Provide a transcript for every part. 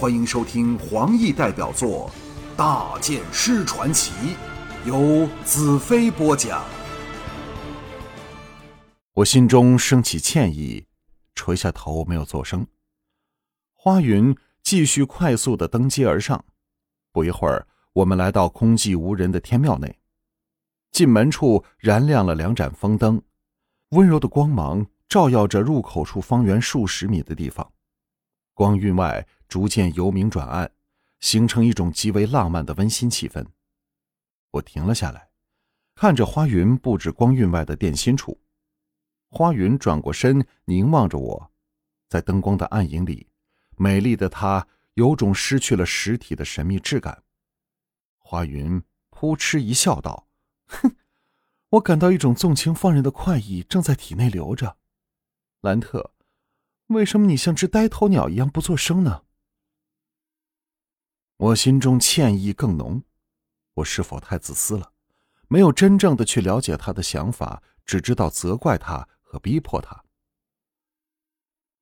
欢迎收听黄奕代表作《大剑师传奇》，由子飞播讲。我心中升起歉意，垂下头没有作声。花云继续快速的登阶而上，不一会儿，我们来到空寂无人的天庙内。进门处燃亮了两盏风灯，温柔的光芒照耀着入口处方圆数十米的地方，光晕外。逐渐由明转暗，形成一种极为浪漫的温馨气氛。我停了下来，看着花云布置光晕外的电心处。花云转过身，凝望着我，在灯光的暗影里，美丽的她有种失去了实体的神秘质感。花云扑哧一笑，道：“哼，我感到一种纵情放任的快意正在体内流着。兰特，为什么你像只呆头鸟一样不作声呢？”我心中歉意更浓，我是否太自私了？没有真正的去了解他的想法，只知道责怪他和逼迫他。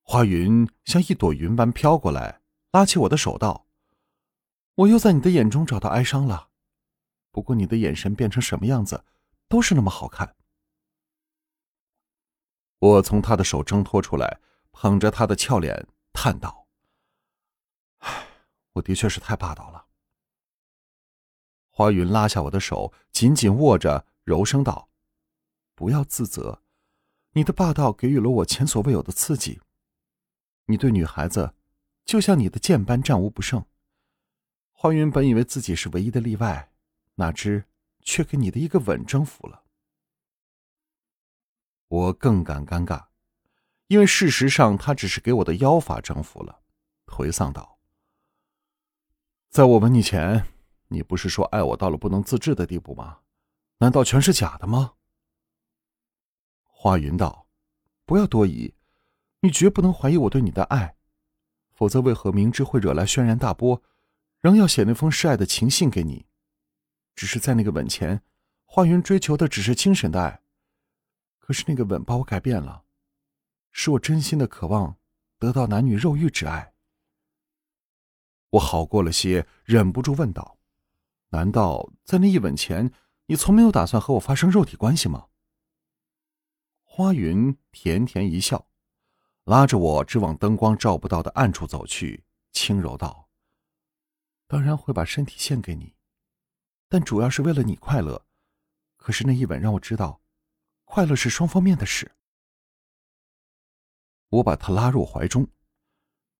花云像一朵云般飘过来，拉起我的手道：“我又在你的眼中找到哀伤了，不过你的眼神变成什么样子，都是那么好看。”我从他的手挣脱出来，捧着他的俏脸，叹道。我的确是太霸道了。花云拉下我的手，紧紧握着，柔声道：“不要自责，你的霸道给予了我前所未有的刺激。你对女孩子，就像你的剑般战无不胜。花云本以为自己是唯一的例外，哪知却给你的一个吻征服了。我更感尴尬，因为事实上他只是给我的妖法征服了。”颓丧道。在我吻你前，你不是说爱我到了不能自制的地步吗？难道全是假的吗？花云道：“不要多疑，你绝不能怀疑我对你的爱，否则为何明知会惹来轩然大波，仍要写那封示爱的情信给你？只是在那个吻前，花云追求的只是精神的爱，可是那个吻把我改变了，是我真心的渴望得到男女肉欲之爱。”我好过了些，忍不住问道：“难道在那一吻前，你从没有打算和我发生肉体关系吗？”花云甜甜一笑，拉着我直往灯光照不到的暗处走去，轻柔道：“当然会把身体献给你，但主要是为了你快乐。可是那一吻让我知道，快乐是双方面的事。”我把他拉入怀中，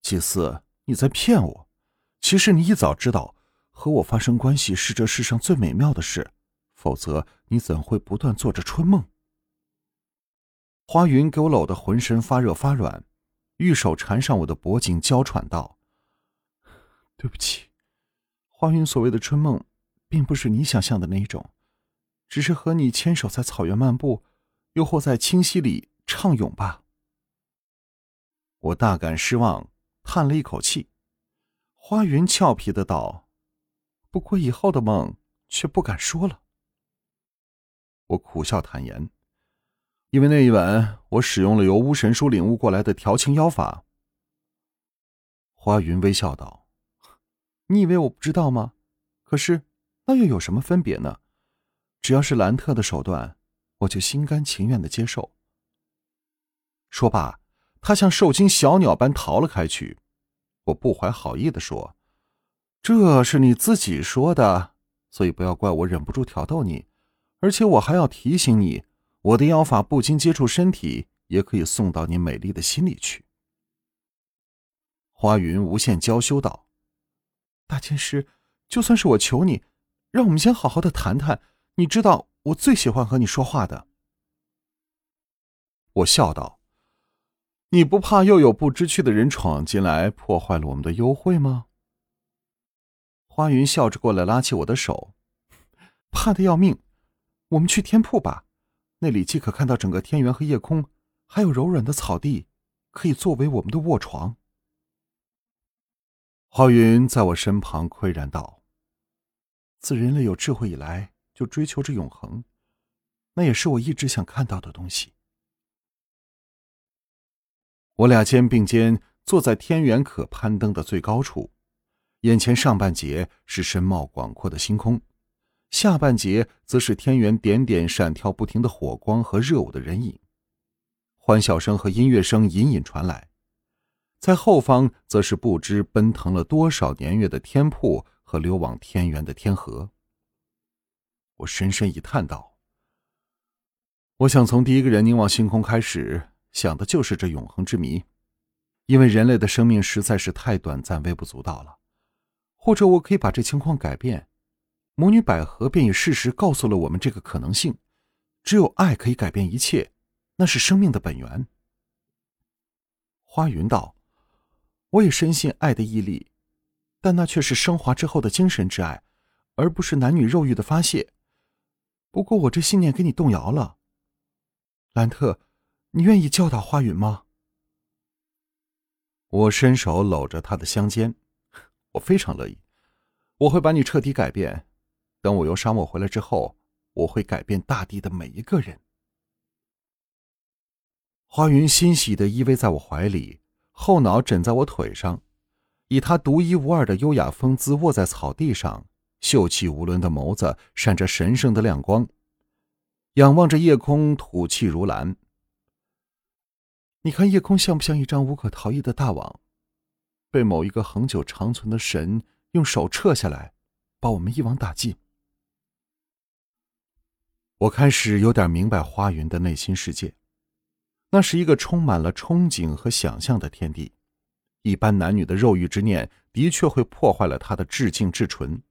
祭司，你在骗我。其实你一早知道和我发生关系是这世上最美妙的事，否则你怎会不断做着春梦？花云给我搂得浑身发热发软，玉手缠上我的脖颈，娇喘道：“对不起，花云所谓的春梦，并不是你想象的那一种，只是和你牵手在草原漫步，又或在清溪里畅泳吧。”我大感失望，叹了一口气。花云俏皮的道：“不过以后的梦却不敢说了。”我苦笑坦言：“因为那一晚，我使用了由巫神书领悟过来的调情妖法。”花云微笑道：“你以为我不知道吗？可是那又有什么分别呢？只要是兰特的手段，我就心甘情愿的接受。”说罢，他像受惊小鸟般逃了开去。我不怀好意的说：“这是你自己说的，所以不要怪我忍不住挑逗你。而且我还要提醒你，我的妖法不经接触身体，也可以送到你美丽的心里去。”花云无限娇羞道：“大剑师，就算是我求你，让我们先好好的谈谈。你知道，我最喜欢和你说话的。”我笑道。你不怕又有不知趣的人闯进来，破坏了我们的幽会吗？花云笑着过来，拉起我的手，怕的要命。我们去天铺吧，那里既可看到整个天元和夜空，还有柔软的草地，可以作为我们的卧床。花云在我身旁喟然道：“自人类有智慧以来，就追求着永恒，那也是我一直想看到的东西。”我俩肩并肩坐在天元可攀登的最高处，眼前上半截是深茂广阔的星空，下半截则是天元点点闪跳不停的火光和热舞的人影。欢笑声和音乐声隐隐传来，在后方则是不知奔腾了多少年月的天瀑和流往天元的天河。我深深一叹道：“我想从第一个人凝望星空开始，想的就是这永恒之谜，因为人类的生命实在是太短暂、微不足道了。”或者我可以把这情况改变，母女百合便以事实告诉了我们这个可能性：只有爱可以改变一切，那是生命的本源。花云道：“我也深信爱的毅力，但那却是升华之后的精神之爱，而不是男女肉欲的发泄。不过我这信念给你动摇了，兰特，你愿意教导花云吗？”我伸手搂着他的香肩。我非常乐意，我会把你彻底改变。等我由沙漠回来之后，我会改变大地的每一个人。花云欣喜的依偎在我怀里，后脑枕在我腿上，以他独一无二的优雅风姿卧在草地上，秀气无伦的眸子闪着神圣的亮光，仰望着夜空，吐气如兰。你看夜空像不像一张无可逃逸的大网？被某一个恒久长存的神用手撤下来，把我们一网打尽。我开始有点明白花云的内心世界，那是一个充满了憧憬和想象的天地。一般男女的肉欲之念的确会破坏了他的至静至纯。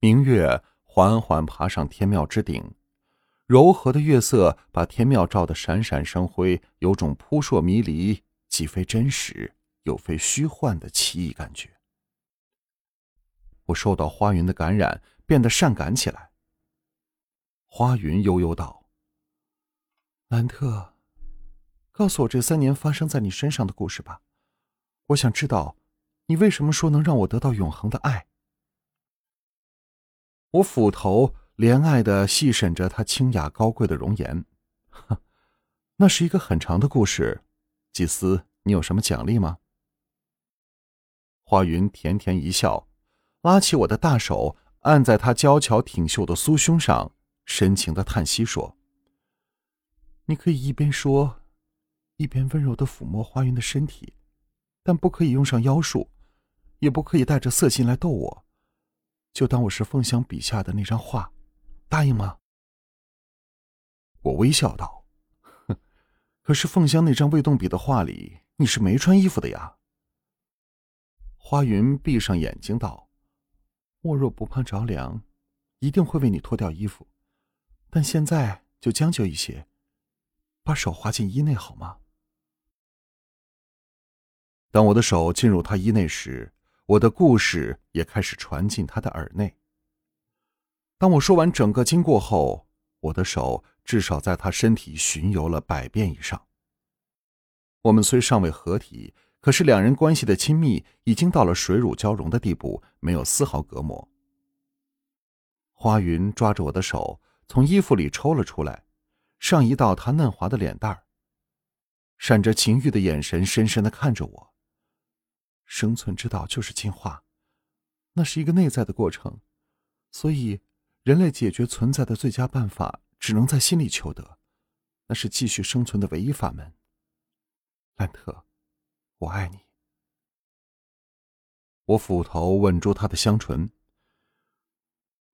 明月缓缓爬上天庙之顶，柔和的月色把天庙照得闪闪生辉，有种扑朔迷离。既非真实又非虚幻的奇异感觉，我受到花云的感染，变得善感起来。花云悠悠道：“兰特，告诉我这三年发生在你身上的故事吧，我想知道，你为什么说能让我得到永恒的爱。”我俯头怜爱的细审着他清雅高贵的容颜，哼，那是一个很长的故事。祭司，你有什么奖励吗？花云甜甜一笑，拉起我的大手，按在她娇巧挺秀的酥胸上，深情的叹息说：“你可以一边说，一边温柔的抚摸花云的身体，但不可以用上妖术，也不可以带着色心来逗我，就当我是凤香笔下的那张画，答应吗？”我微笑道。可是凤香那张未动笔的画里，你是没穿衣服的呀。花云闭上眼睛道：“我若不怕着凉，一定会为你脱掉衣服。但现在就将就一些，把手滑进衣内好吗？”当我的手进入他衣内时，我的故事也开始传进他的耳内。当我说完整个经过后，我的手。至少在他身体巡游了百遍以上。我们虽尚未合体，可是两人关系的亲密已经到了水乳交融的地步，没有丝毫隔膜。花云抓着我的手，从衣服里抽了出来，上移到他嫩滑的脸蛋儿，闪着情欲的眼神，深深的看着我。生存之道就是进化，那是一个内在的过程，所以人类解决存在的最佳办法。只能在心里求得，那是继续生存的唯一法门。兰特，我爱你。我斧头吻住他的香唇。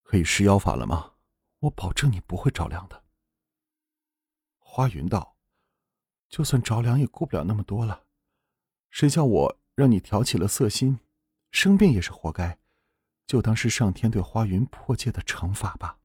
可以施妖法了吗？我保证你不会着凉的。花云道：“就算着凉，也顾不了那么多了。谁叫我让你挑起了色心，生病也是活该，就当是上天对花云破戒的惩罚吧。”